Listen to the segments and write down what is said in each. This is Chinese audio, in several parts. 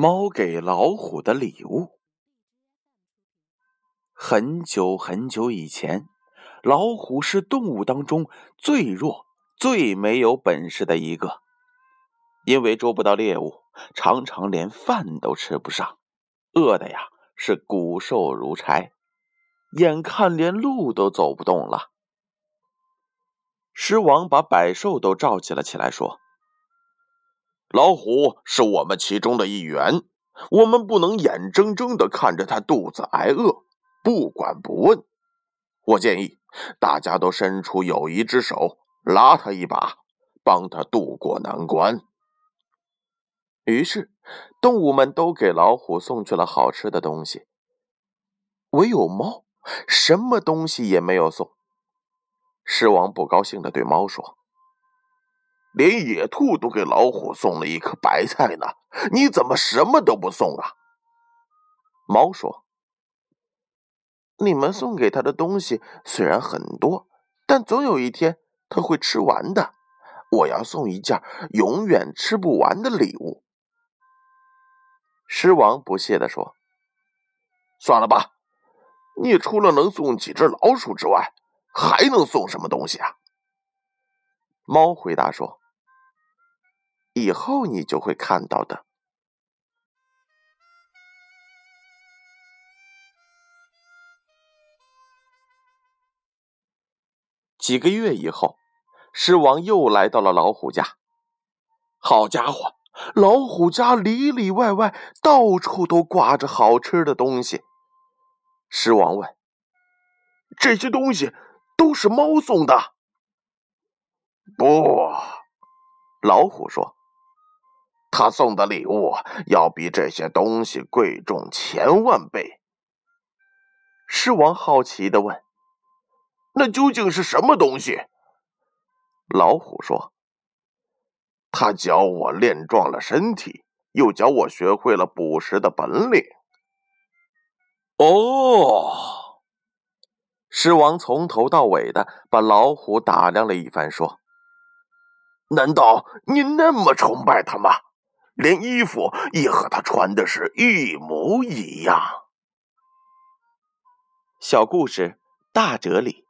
猫给老虎的礼物。很久很久以前，老虎是动物当中最弱、最没有本事的一个，因为捉不到猎物，常常连饭都吃不上，饿的呀是骨瘦如柴，眼看连路都走不动了。狮王把百兽都召集了起来，说。老虎是我们其中的一员，我们不能眼睁睁的看着它肚子挨饿，不管不问。我建议大家都伸出友谊之手，拉它一把，帮它渡过难关。于是，动物们都给老虎送去了好吃的东西，唯有猫什么东西也没有送。狮王不高兴的对猫说。连野兔都给老虎送了一颗白菜呢，你怎么什么都不送啊？猫说：“你们送给他的东西虽然很多，但总有一天他会吃完的。我要送一件永远吃不完的礼物。”狮王不屑地说：“算了吧，你除了能送几只老鼠之外，还能送什么东西啊？”猫回答说。以后你就会看到的。几个月以后，狮王又来到了老虎家。好家伙，老虎家里里外外到处都挂着好吃的东西。狮王问：“这些东西都是猫送的？”不，老虎说。他送的礼物要比这些东西贵重千万倍。狮王好奇的问：“那究竟是什么东西？”老虎说：“他教我练壮了身体，又教我学会了捕食的本领。”哦，狮王从头到尾的把老虎打量了一番，说：“难道你那么崇拜他吗？”连衣服也和他穿的是一模一样。小故事大哲理：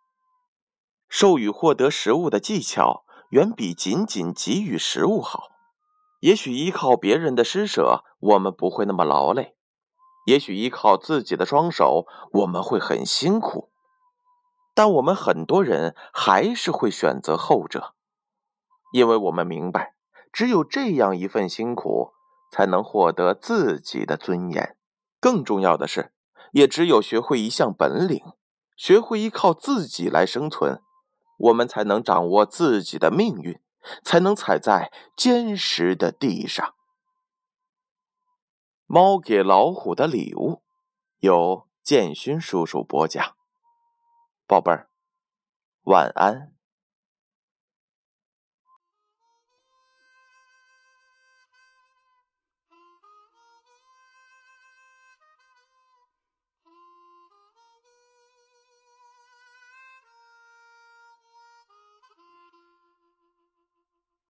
授予获得食物的技巧，远比仅仅给予食物好。也许依靠别人的施舍，我们不会那么劳累；也许依靠自己的双手，我们会很辛苦。但我们很多人还是会选择后者，因为我们明白。只有这样一份辛苦，才能获得自己的尊严。更重要的是，也只有学会一项本领，学会依靠自己来生存，我们才能掌握自己的命运，才能踩在坚实的地上。猫给老虎的礼物，由建勋叔叔播讲。宝贝儿，晚安。